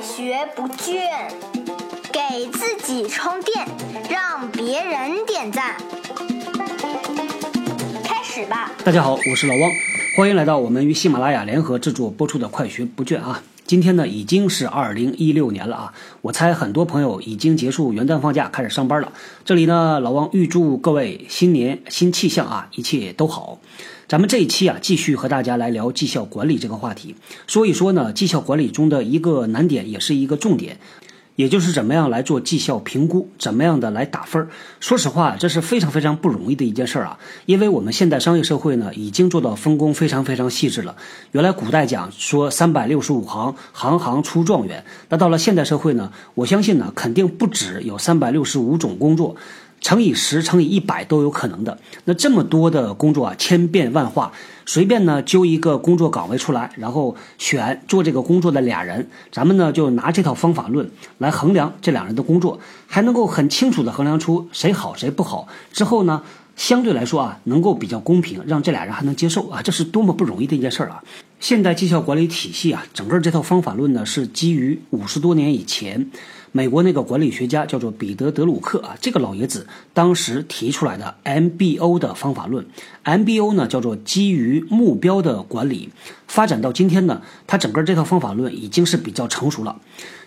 学不倦，给自己充电，让别人点赞。开始吧！大家好，我是老汪，欢迎来到我们与喜马拉雅联合制作播出的《快学不倦》啊。今天呢已经是二零一六年了啊，我猜很多朋友已经结束元旦放假，开始上班了。这里呢，老汪预祝各位新年新气象啊，一切都好。咱们这一期啊，继续和大家来聊绩效管理这个话题，说一说呢，绩效管理中的一个难点，也是一个重点，也就是怎么样来做绩效评估，怎么样的来打分儿。说实话，这是非常非常不容易的一件事儿啊，因为我们现代商业社会呢，已经做到分工非常非常细致了。原来古代讲说三百六十五行，行行出状元，那到了现代社会呢，我相信呢，肯定不止有三百六十五种工作。乘以十，乘以一百都有可能的。那这么多的工作啊，千变万化，随便呢揪一个工作岗位出来，然后选做这个工作的俩人，咱们呢就拿这套方法论来衡量这两人的工作，还能够很清楚的衡量出谁好谁不好。之后呢，相对来说啊，能够比较公平，让这俩人还能接受啊，这是多么不容易的一件事儿啊！现代绩效管理体系啊，整个这套方法论呢，是基于五十多年以前。美国那个管理学家叫做彼得·德鲁克啊，这个老爷子当时提出来的 MBO 的方法论，MBO 呢叫做基于目标的管理。发展到今天呢，它整个这套方法论已经是比较成熟了。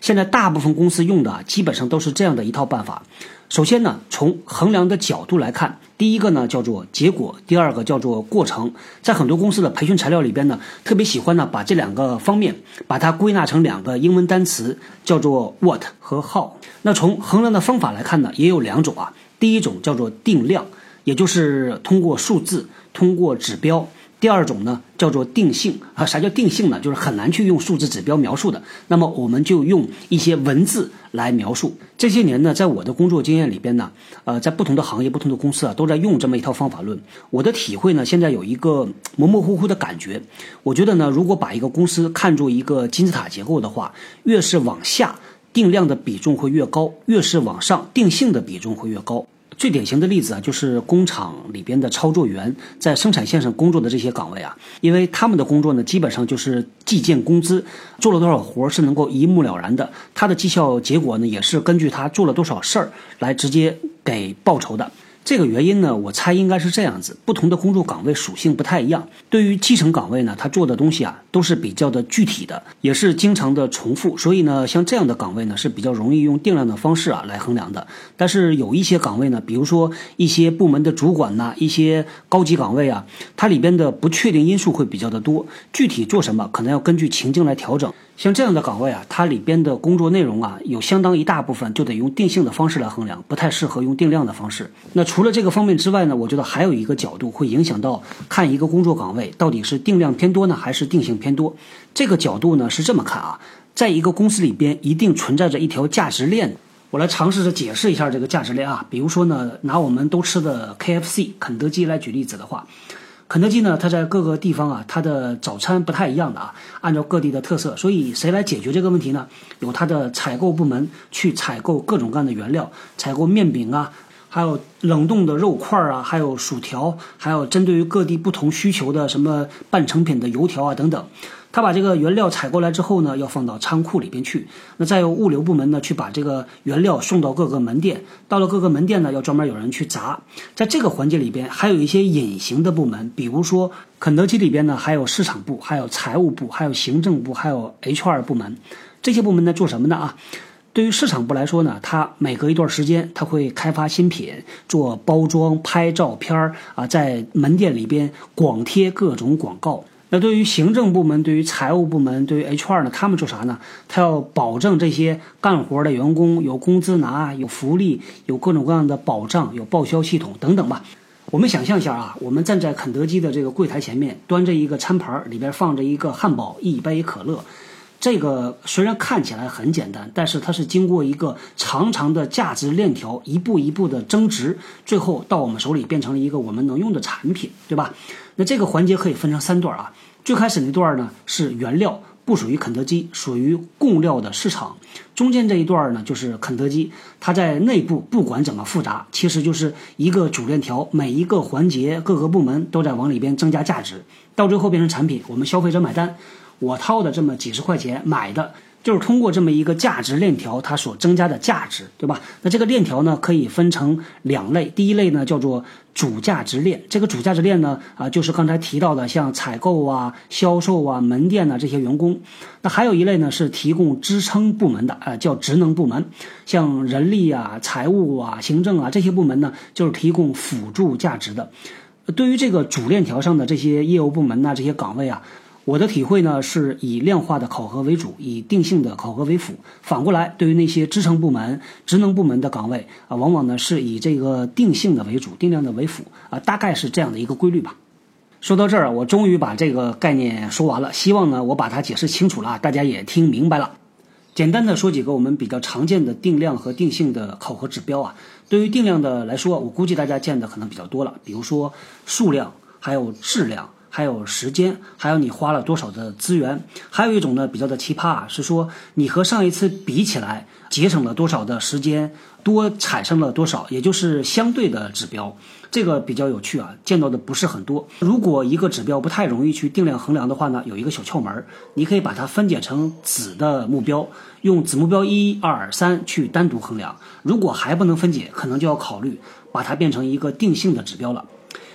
现在大部分公司用的基本上都是这样的一套办法。首先呢，从衡量的角度来看，第一个呢叫做结果，第二个叫做过程。在很多公司的培训材料里边呢，特别喜欢呢把这两个方面把它归纳成两个英文单词，叫做 what 和 how。那从衡量的方法来看呢，也有两种啊。第一种叫做定量，也就是通过数字，通过指标。第二种呢，叫做定性啊。啥叫定性呢？就是很难去用数字指标描述的。那么我们就用一些文字来描述。这些年呢，在我的工作经验里边呢，呃，在不同的行业、不同的公司啊，都在用这么一套方法论。我的体会呢，现在有一个模模糊糊的感觉。我觉得呢，如果把一个公司看作一个金字塔结构的话，越是往下定量的比重会越高，越是往上定性的比重会越高。最典型的例子啊，就是工厂里边的操作员在生产线上工作的这些岗位啊，因为他们的工作呢，基本上就是计件工资，做了多少活是能够一目了然的，他的绩效结果呢，也是根据他做了多少事儿来直接给报酬的。这个原因呢，我猜应该是这样子：不同的工作岗位属性不太一样。对于基层岗位呢，他做的东西啊都是比较的具体的，也是经常的重复，所以呢，像这样的岗位呢是比较容易用定量的方式啊来衡量的。但是有一些岗位呢，比如说一些部门的主管呐，一些高级岗位啊，它里边的不确定因素会比较的多，具体做什么可能要根据情境来调整。像这样的岗位啊，它里边的工作内容啊，有相当一大部分就得用定性的方式来衡量，不太适合用定量的方式。那除了这个方面之外呢，我觉得还有一个角度会影响到看一个工作岗位到底是定量偏多呢，还是定性偏多。这个角度呢是这么看啊，在一个公司里边一定存在着一条价值链。我来尝试着解释一下这个价值链啊，比如说呢，拿我们都吃的 KFC 肯德基来举例子的话。肯德基呢，它在各个地方啊，它的早餐不太一样的啊，按照各地的特色，所以谁来解决这个问题呢？有它的采购部门去采购各种各样的原料，采购面饼啊，还有冷冻的肉块啊，还有薯条，还有针对于各地不同需求的什么半成品的油条啊等等。他把这个原料采过来之后呢，要放到仓库里边去。那再由物流部门呢去把这个原料送到各个门店。到了各个门店呢，要专门有人去砸。在这个环节里边，还有一些隐形的部门，比如说肯德基里边呢，还有市场部、还有财务部、还有行政部、还有 HR 部门。这些部门呢做什么呢啊？对于市场部来说呢，它每隔一段时间，它会开发新品，做包装、拍照片儿啊，在门店里边广贴各种广告。那对于行政部门、对于财务部门、对于 HR 呢，他们做啥呢？他要保证这些干活的员工有工资拿、有福利、有各种各样的保障、有报销系统等等吧。我们想象一下啊，我们站在肯德基的这个柜台前面，端着一个餐盘，里边放着一个汉堡、一杯可乐。这个虽然看起来很简单，但是它是经过一个长长的价值链条，一步一步的增值，最后到我们手里变成了一个我们能用的产品，对吧？那这个环节可以分成三段啊。最开始那段呢是原料，不属于肯德基，属于供料的市场。中间这一段呢就是肯德基，它在内部不管怎么复杂，其实就是一个主链条，每一个环节各个部门都在往里边增加价值，到最后变成产品，我们消费者买单。我掏的这么几十块钱买的就是通过这么一个价值链条，它所增加的价值，对吧？那这个链条呢，可以分成两类。第一类呢，叫做主价值链。这个主价值链呢，啊，就是刚才提到的，像采购啊、销售啊、门店呐这些员工。那还有一类呢，是提供支撑部门的，啊，叫职能部门，像人力啊、财务啊、行政啊这些部门呢，就是提供辅助价值的。对于这个主链条上的这些业务部门呐，这些岗位啊。我的体会呢，是以量化的考核为主，以定性的考核为辅。反过来，对于那些支撑部门、职能部门的岗位啊，往往呢是以这个定性的为主，定量的为辅啊，大概是这样的一个规律吧。说到这儿，我终于把这个概念说完了。希望呢，我把它解释清楚了，大家也听明白了。简单的说几个我们比较常见的定量和定性的考核指标啊。对于定量的来说，我估计大家见的可能比较多了，比如说数量，还有质量。还有时间，还有你花了多少的资源，还有一种呢比较的奇葩啊，是说你和上一次比起来节省了多少的时间，多产生了多少，也就是相对的指标，这个比较有趣啊，见到的不是很多。如果一个指标不太容易去定量衡量的话呢，有一个小窍门，你可以把它分解成子的目标，用子目标一二三去单独衡量。如果还不能分解，可能就要考虑把它变成一个定性的指标了。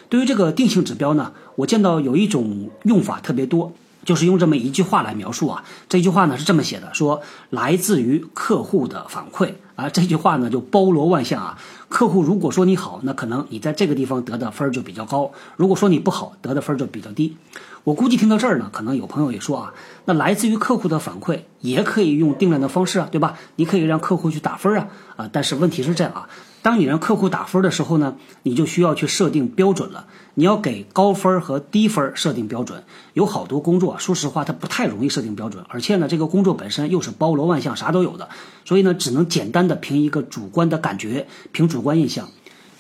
对于这个定性指标呢，我见到有一种用法特别多，就是用这么一句话来描述啊。这句话呢是这么写的：说来自于客户的反馈啊。这句话呢就包罗万象啊。客户如果说你好，那可能你在这个地方得的分儿就比较高；如果说你不好，得的分儿就比较低。我估计听到这儿呢，可能有朋友也说啊，那来自于客户的反馈也可以用定量的方式啊，对吧？你可以让客户去打分啊啊。但是问题是这样啊。当你让客户打分的时候呢，你就需要去设定标准了。你要给高分和低分设定标准。有好多工作，说实话，它不太容易设定标准，而且呢，这个工作本身又是包罗万象，啥都有的，所以呢，只能简单的凭一个主观的感觉，凭主观印象。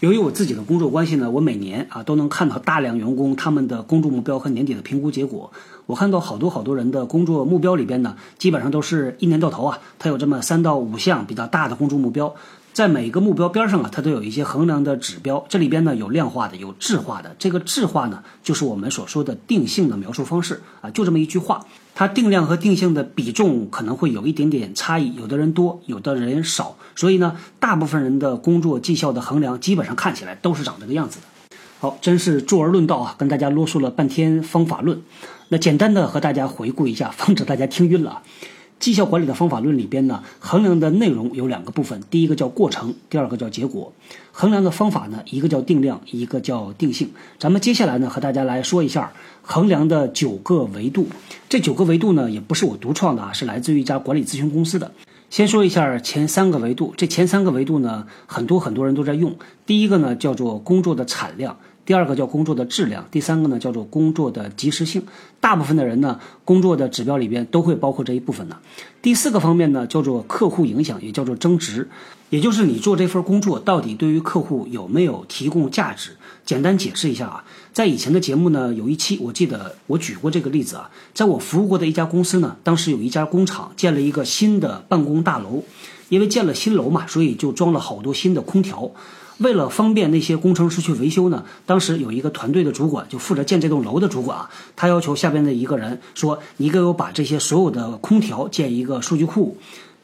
由于我自己的工作关系呢，我每年啊都能看到大量员工他们的工作目标和年底的评估结果。我看到好多好多人的工作目标里边呢，基本上都是一年到头啊，他有这么三到五项比较大的工作目标。在每个目标边上啊，它都有一些衡量的指标。这里边呢有量化的，有质化的。这个质化呢，就是我们所说的定性的描述方式啊，就这么一句话。它定量和定性的比重可能会有一点点差异，有的人多，有的人少。所以呢，大部分人的工作绩效的衡量，基本上看起来都是长这个样子的。好，真是坐而论道啊，跟大家啰嗦了半天方法论。那简单的和大家回顾一下，防止大家听晕了。绩效管理的方法论里边呢，衡量的内容有两个部分，第一个叫过程，第二个叫结果。衡量的方法呢，一个叫定量，一个叫定性。咱们接下来呢，和大家来说一下衡量的九个维度。这九个维度呢，也不是我独创的啊，是来自于一家管理咨询公司的。先说一下前三个维度，这前三个维度呢，很多很多人都在用。第一个呢，叫做工作的产量。第二个叫工作的质量，第三个呢叫做工作的及时性。大部分的人呢，工作的指标里边都会包括这一部分的。第四个方面呢，叫做客户影响，也叫做增值，也就是你做这份工作到底对于客户有没有提供价值。简单解释一下啊，在以前的节目呢，有一期我记得我举过这个例子啊，在我服务过的一家公司呢，当时有一家工厂建了一个新的办公大楼，因为建了新楼嘛，所以就装了好多新的空调。为了方便那些工程师去维修呢，当时有一个团队的主管就负责建这栋楼的主管啊，他要求下边的一个人说：“你给我把这些所有的空调建一个数据库。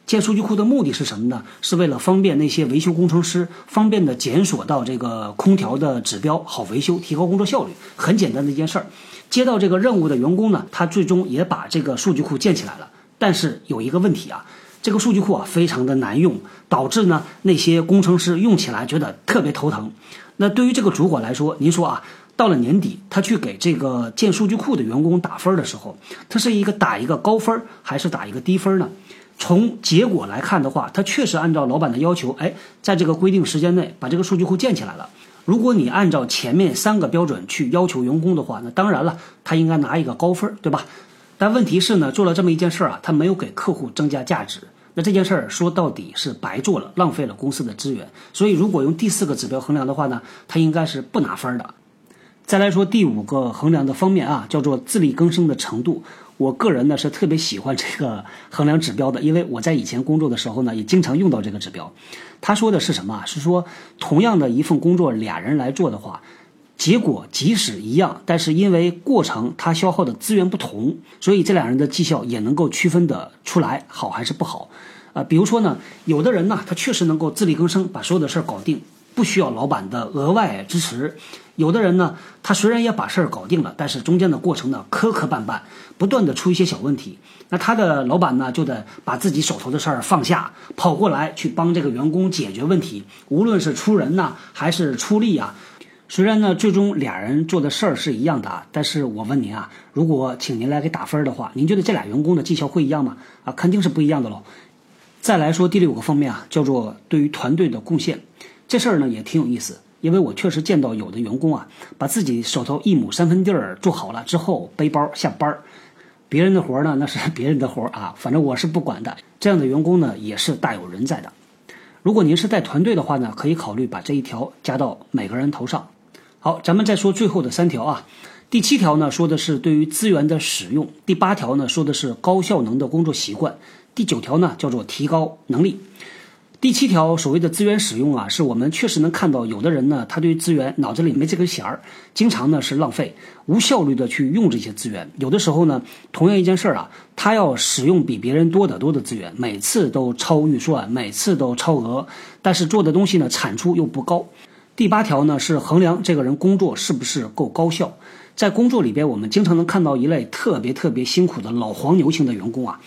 建数据库的目的是什么呢？是为了方便那些维修工程师方便的检索到这个空调的指标，好维修，提高工作效率。很简单的一件事儿。接到这个任务的员工呢，他最终也把这个数据库建起来了。但是有一个问题啊。”这个数据库啊，非常的难用，导致呢那些工程师用起来觉得特别头疼。那对于这个主管来说，您说啊，到了年底，他去给这个建数据库的员工打分的时候，他是一个打一个高分，还是打一个低分呢？从结果来看的话，他确实按照老板的要求，哎，在这个规定时间内把这个数据库建起来了。如果你按照前面三个标准去要求员工的话，那当然了，他应该拿一个高分，对吧？但问题是呢，做了这么一件事儿啊，他没有给客户增加价值。那这件事儿说到底是白做了，浪费了公司的资源。所以，如果用第四个指标衡量的话呢，它应该是不拿分的。再来说第五个衡量的方面啊，叫做自力更生的程度。我个人呢是特别喜欢这个衡量指标的，因为我在以前工作的时候呢，也经常用到这个指标。他说的是什么？是说同样的一份工作，俩人来做的话，结果即使一样，但是因为过程它消耗的资源不同，所以这两人的绩效也能够区分的出来好还是不好。啊，比如说呢，有的人呢，他确实能够自力更生，把所有的事儿搞定，不需要老板的额外支持；有的人呢，他虽然也把事儿搞定了，但是中间的过程呢磕磕绊绊，不断的出一些小问题，那他的老板呢就得把自己手头的事儿放下，跑过来去帮这个员工解决问题，无论是出人呐还是出力啊。虽然呢，最终俩人做的事儿是一样的，但是我问您啊，如果请您来给打分的话，您觉得这俩员工的绩效会一样吗？啊，肯定是不一样的喽。再来说第六个方面啊，叫做对于团队的贡献，这事儿呢也挺有意思，因为我确实见到有的员工啊，把自己手头一亩三分地儿做好了之后，背包下班儿，别人的活儿呢那是别人的活儿啊，反正我是不管的。这样的员工呢也是大有人在的。如果您是带团队的话呢，可以考虑把这一条加到每个人头上。好，咱们再说最后的三条啊。第七条呢说的是对于资源的使用，第八条呢说的是高效能的工作习惯。第九条呢，叫做提高能力。第七条所谓的资源使用啊，是我们确实能看到，有的人呢，他对资源脑子里没这根弦儿，经常呢是浪费、无效率的去用这些资源。有的时候呢，同样一件事儿啊，他要使用比别人多得多的资源，每次都超预算，每次都超额，但是做的东西呢，产出又不高。第八条呢，是衡量这个人工作是不是够高效。在工作里边，我们经常能看到一类特别特别辛苦的老黄牛型的员工啊。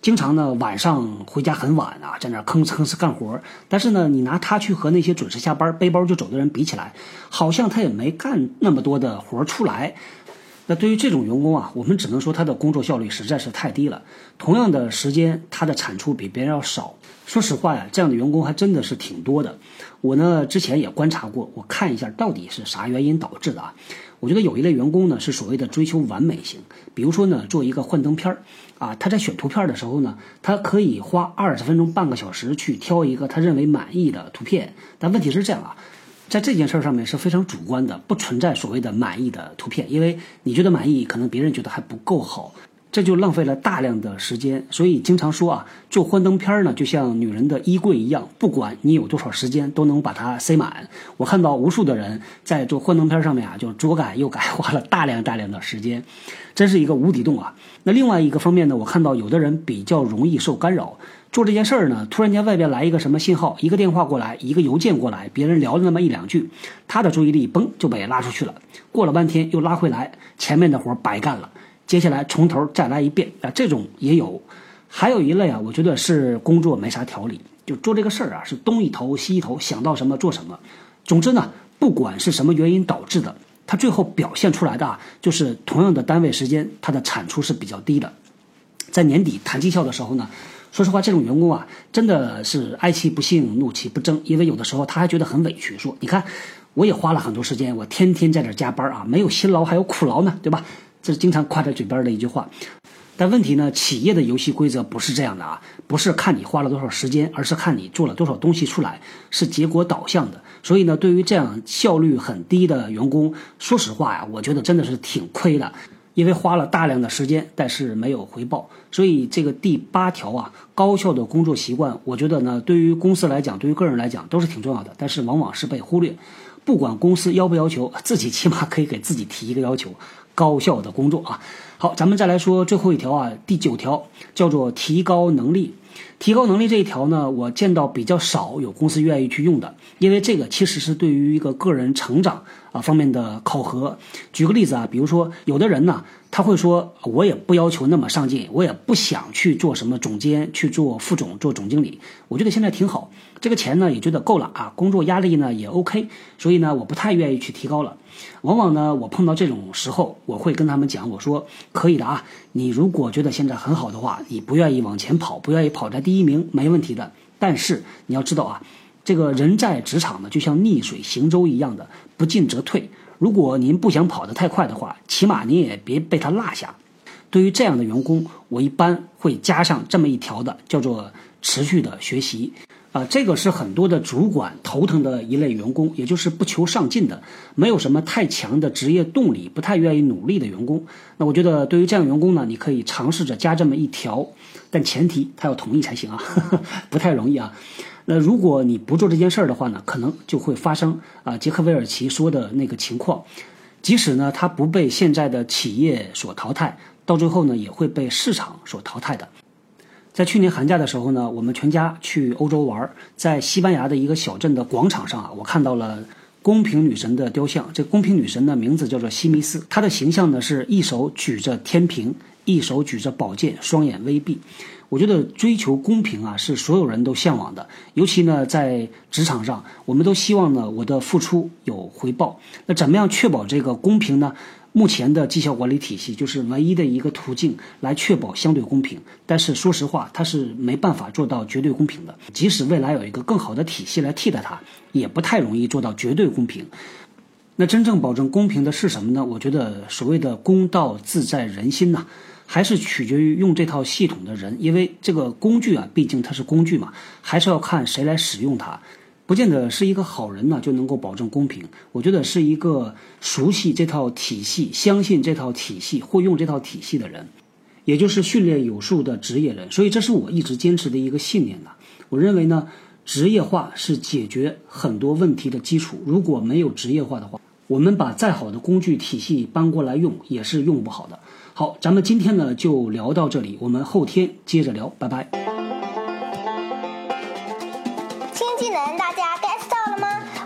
经常呢，晚上回家很晚啊，在那吭哧吭哧干活。但是呢，你拿他去和那些准时下班、背包就走的人比起来，好像他也没干那么多的活出来。那对于这种员工啊，我们只能说他的工作效率实在是太低了。同样的时间，他的产出比别人要少。说实话呀，这样的员工还真的是挺多的。我呢，之前也观察过，我看一下到底是啥原因导致的啊。我觉得有一类员工呢，是所谓的追求完美型。比如说呢，做一个幻灯片儿。啊，他在选图片的时候呢，他可以花二十分钟、半个小时去挑一个他认为满意的图片。但问题是这样啊，在这件事儿上面是非常主观的，不存在所谓的满意的图片，因为你觉得满意，可能别人觉得还不够好。这就浪费了大量的时间，所以经常说啊，做幻灯片呢，就像女人的衣柜一样，不管你有多少时间，都能把它塞满。我看到无数的人在做幻灯片上面啊，就左改右改，花了大量大量的时间，真是一个无底洞啊。那另外一个方面呢，我看到有的人比较容易受干扰，做这件事儿呢，突然间外边来一个什么信号，一个电话过来，一个邮件过来，别人聊了那么一两句，他的注意力嘣就被拉出去了，过了半天又拉回来，前面的活白干了。接下来从头再来一遍啊，这种也有，还有一类啊，我觉得是工作没啥条理，就做这个事儿啊，是东一头西一头，想到什么做什么。总之呢，不管是什么原因导致的，他最后表现出来的啊，就是同样的单位时间，他的产出是比较低的。在年底谈绩效的时候呢，说实话，这种员工啊，真的是哀其不幸，怒其不争，因为有的时候他还觉得很委屈，说你看，我也花了很多时间，我天天在这加班啊，没有辛劳还有苦劳呢，对吧？这是经常挂在嘴边的一句话，但问题呢？企业的游戏规则不是这样的啊，不是看你花了多少时间，而是看你做了多少东西出来，是结果导向的。所以呢，对于这样效率很低的员工，说实话呀，我觉得真的是挺亏的，因为花了大量的时间，但是没有回报。所以这个第八条啊，高效的工作习惯，我觉得呢，对于公司来讲，对于个人来讲都是挺重要的，但是往往是被忽略。不管公司要不要求，自己起码可以给自己提一个要求。高效的工作啊，好，咱们再来说最后一条啊，第九条叫做提高能力。提高能力这一条呢，我见到比较少有公司愿意去用的，因为这个其实是对于一个个人成长啊方面的考核。举个例子啊，比如说有的人呢。他会说：“我也不要求那么上进，我也不想去做什么总监，去做副总，做总经理。我觉得现在挺好，这个钱呢也觉得够了啊，工作压力呢也 OK，所以呢我不太愿意去提高了。往往呢我碰到这种时候，我会跟他们讲，我说可以的啊，你如果觉得现在很好的话，你不愿意往前跑，不愿意跑在第一名，没问题的。但是你要知道啊，这个人在职场呢，就像逆水行舟一样的，不进则退。”如果您不想跑得太快的话，起码您也别被他落下。对于这样的员工，我一般会加上这么一条的，叫做持续的学习。啊，这个是很多的主管头疼的一类员工，也就是不求上进的，没有什么太强的职业动力，不太愿意努力的员工。那我觉得，对于这样员工呢，你可以尝试着加这么一条，但前提他要同意才行啊，不太容易啊。那如果你不做这件事儿的话呢，可能就会发生啊杰克韦尔奇说的那个情况，即使呢他不被现在的企业所淘汰，到最后呢也会被市场所淘汰的。在去年寒假的时候呢，我们全家去欧洲玩，在西班牙的一个小镇的广场上啊，我看到了公平女神的雕像。这公平女神的名字叫做西米斯，她的形象呢是一手举着天平，一手举着宝剑，双眼微闭。我觉得追求公平啊，是所有人都向往的，尤其呢在职场上，我们都希望呢我的付出有回报。那怎么样确保这个公平呢？目前的绩效管理体系就是唯一的一个途径来确保相对公平，但是说实话，它是没办法做到绝对公平的。即使未来有一个更好的体系来替代它，也不太容易做到绝对公平。那真正保证公平的是什么呢？我觉得所谓的公道自在人心呐，还是取决于用这套系统的人，因为这个工具啊，毕竟它是工具嘛，还是要看谁来使用它。不见得是一个好人呢就能够保证公平。我觉得是一个熟悉这套体系、相信这套体系、会用这套体系的人，也就是训练有素的职业人。所以这是我一直坚持的一个信念呢。我认为呢，职业化是解决很多问题的基础。如果没有职业化的话，我们把再好的工具体系搬过来用也是用不好的。好，咱们今天呢就聊到这里，我们后天接着聊，拜拜。